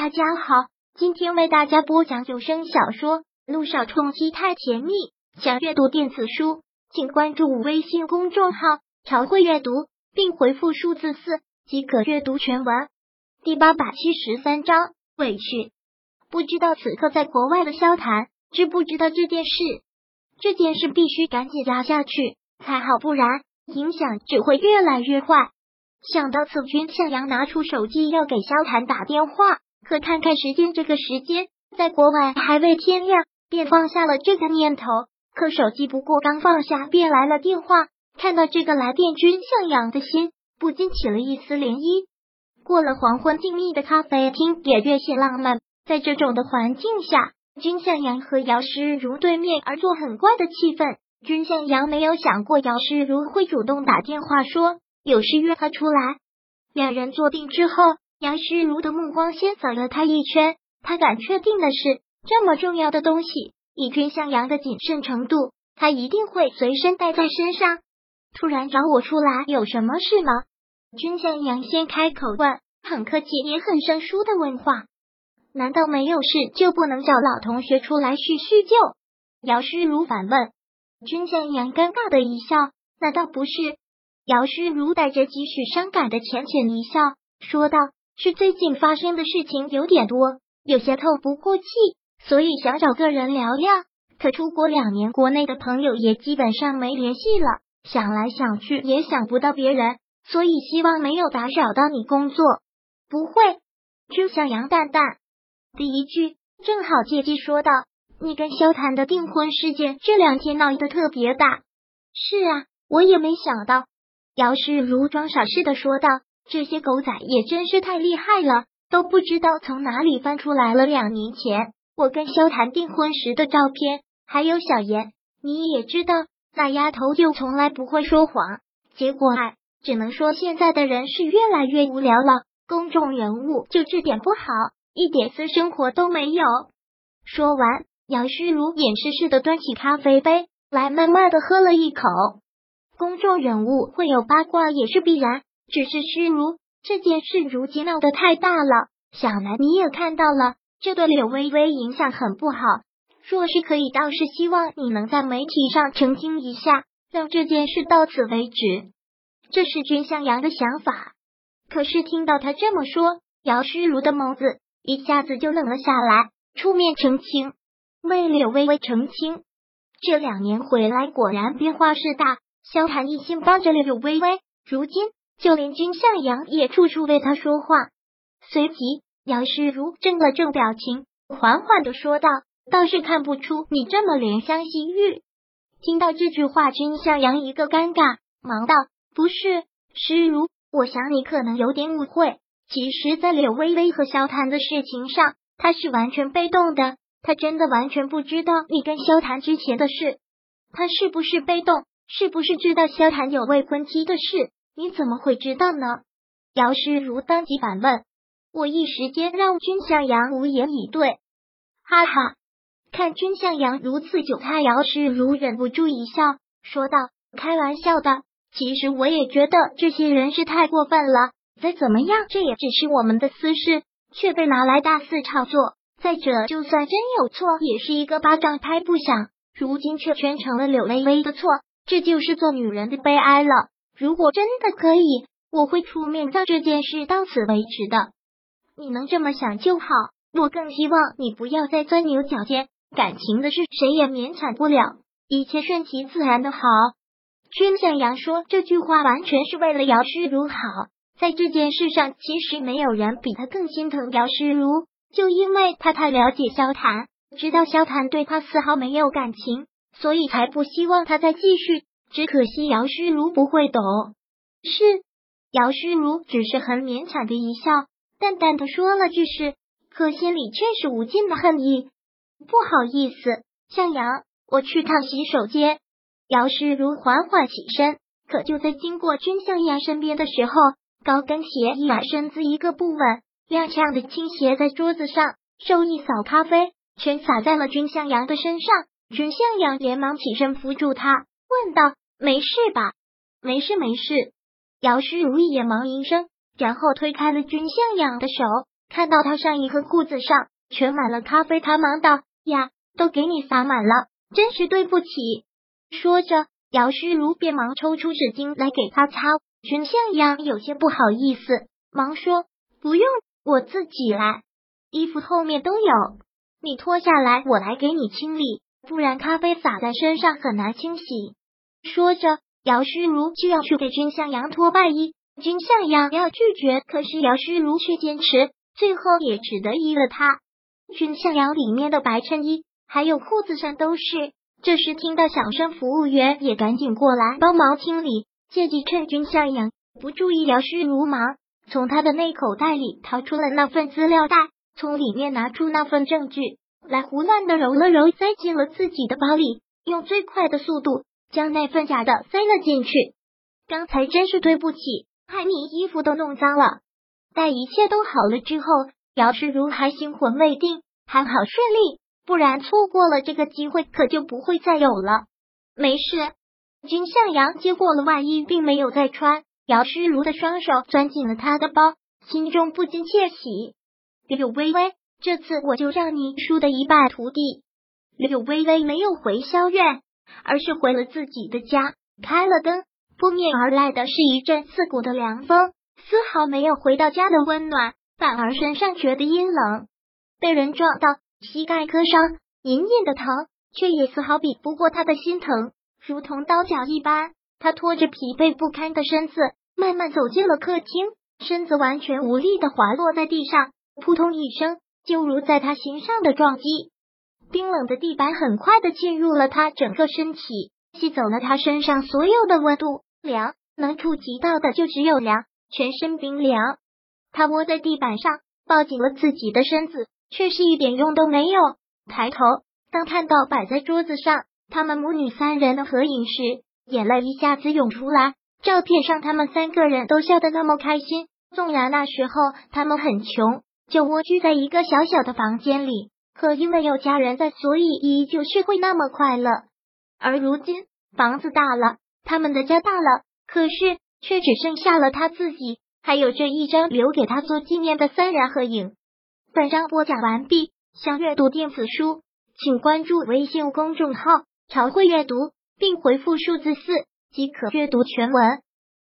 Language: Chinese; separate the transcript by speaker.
Speaker 1: 大家好，今天为大家播讲有声小说《路上冲击太甜蜜》。想阅读电子书，请关注微信公众号“朝会阅读”，并回复数字四即可阅读全文。第八百七十三章委屈。不知道此刻在国外的萧谈知不知道这件事？这件事必须赶紧压下去才好，不然影响只会越来越坏。想到此，君向阳拿出手机要给萧谈打电话。可看看时间，这个时间在国外还未天亮，便放下了这个念头。可手机不过刚放下，便来了电话。看到这个来电，君向阳的心不禁起了一丝涟漪。过了黄昏，静谧的咖啡厅也略显浪漫。在这种的环境下，君向阳和姚诗如对面而坐，很怪的气氛。君向阳没有想过姚诗如会主动打电话说有事约他出来。两人坐定之后。杨诗如的目光先扫了他一圈，他敢确定的是，这么重要的东西，以君向阳的谨慎程度，他一定会随身带在身上。突然找我出来，有什么事吗？君向阳先开口问，很客气也很生疏的问话。难道没有事就不能找老同学出来叙叙旧？姚诗如反问。君向阳尴尬的一笑，那倒不是。姚诗如带着几许伤感的浅浅一笑，说道。是最近发生的事情有点多，有些透不过气，所以想找个人聊聊。可出国两年，国内的朋友也基本上没联系了，想来想去也想不到别人，所以希望没有打扰到你工作。不会，就向杨淡淡。第一句正好借机说道：“你跟萧谈的订婚事件这两天闹得特别大。”是啊，我也没想到。姚世如装傻似的说道。这些狗仔也真是太厉害了，都不知道从哪里翻出来了两年前我跟萧谈订婚时的照片，还有小妍，你也知道那丫头就从来不会说谎。结果，哎只能说现在的人是越来越无聊了。公众人物就这点不好，一点私生活都没有。说完，杨诗如掩饰似的端起咖啡杯来，慢慢的喝了一口。公众人物会有八卦也是必然。只是虚如这件事如今闹得太大了，小南你也看到了，这对柳微微影响很不好。若是可以，倒是希望你能在媒体上澄清一下，让这件事到此为止。这是君向阳的想法。可是听到他这么说，姚诗如的眸子一下子就冷了下来，出面澄清，为柳微微澄清。这两年回来果然变化是大，萧寒一心帮着柳微微，如今。就连君向阳也处处为他说话。随即，姚诗如正了正表情，缓缓的说道：“倒是看不出你这么怜香惜玉。”听到这句话，君向阳一个尴尬，忙道：“不是，诗如，我想你可能有点误会。其实，在柳微微和萧谈的事情上，他是完全被动的，他真的完全不知道你跟萧谈之前的事。他是不是被动？是不是知道萧谈有未婚妻的事？”你怎么会知道呢？姚诗如当即反问。我一时间让君向阳无言以对。哈哈，看君向阳如此久态，姚诗如忍不住一笑，说道：“开玩笑的。其实我也觉得这些人是太过分了。再怎么样，这也只是我们的私事，却被拿来大肆炒作。再者，就算真有错，也是一个巴掌拍不响。如今却全成了柳微微的错，这就是做女人的悲哀了。”如果真的可以，我会出面让这件事到此为止的。你能这么想就好，我更希望你不要再钻牛角尖。感情的事，谁也勉强不了，一切顺其自然的好。君向阳说这句话完全是为了姚诗如好，在这件事上，其实没有人比他更心疼姚诗如，就因为他太了解萧谈，知道萧谈对他丝毫没有感情，所以才不希望他再继续。只可惜姚诗如不会懂，是姚诗如只是很勉强的一笑，淡淡的说了句是，可心里却是无尽的恨意。不好意思，向阳，我去趟洗手间。姚诗如缓缓起身，可就在经过君向阳身边的时候，高跟鞋一软，身子一个不稳，踉跄的倾斜在桌子上，手一扫，咖啡全洒在了君向阳的身上。君向阳连忙起身扶住他。问道：“没事吧？没事，没事。”姚诗如也忙应声，然后推开了君向阳的手，看到他上衣和裤子上全满了咖啡，他忙道：“呀，都给你洒满了，真是对不起。”说着，姚诗如便忙抽出纸巾来给他擦。君向阳有些不好意思，忙说：“不用，我自己来，衣服后面都有，你脱下来，我来给你清理，不然咖啡洒在身上很难清洗。”说着，姚诗如就要去给君向阳脱外衣。君向阳要拒绝，可是姚诗如却坚持，最后也只得依了他。君向阳里面的白衬衣还有裤子上都是。这时听到响声，服务员也赶紧过来帮忙清理，借机趁君向阳不注意，姚诗如忙从他的内口袋里掏出了那份资料袋，从里面拿出那份证据来，胡乱的揉了揉，塞进了自己的包里，用最快的速度将那份假的塞了进去。刚才真是对不起。害你衣服都弄脏了。待一切都好了之后，姚诗如还心魂未定，还好顺利，不然错过了这个机会，可就不会再有了。没事，君向阳接过了外衣，并没有再穿。姚诗如的双手钻进了他的包，心中不禁窃喜。柳微微，这次我就让你输得一败涂地。柳微微没有回萧院，而是回了自己的家，开了灯。扑面而来的是一阵刺骨的凉风，丝毫没有回到家的温暖，反而身上觉得阴冷。被人撞到，膝盖磕伤，隐隐的疼，却也丝毫比不过他的心疼，如同刀绞一般。他拖着疲惫不堪的身子，慢慢走进了客厅，身子完全无力的滑落在地上，扑通一声，就如在他心上的撞击。冰冷的地板很快的进入了他整个身体，吸走了他身上所有的温度。凉，能触及到的就只有凉，全身冰凉。他窝在地板上，抱紧了自己的身子，却是一点用都没有。抬头，当看到摆在桌子上他们母女三人的合影时，眼泪一下子涌出来。照片上他们三个人都笑得那么开心，纵然那时候他们很穷，就蜗居在一个小小的房间里，可因为有家人在，所以依旧是会那么快乐。而如今房子大了。他们的家大了，可是却只剩下了他自己，还有这一张留给他做纪念的三人合影。本章播讲完毕，想阅读电子书，请关注微信公众号“朝会阅读”，并回复数字四即可阅读全文。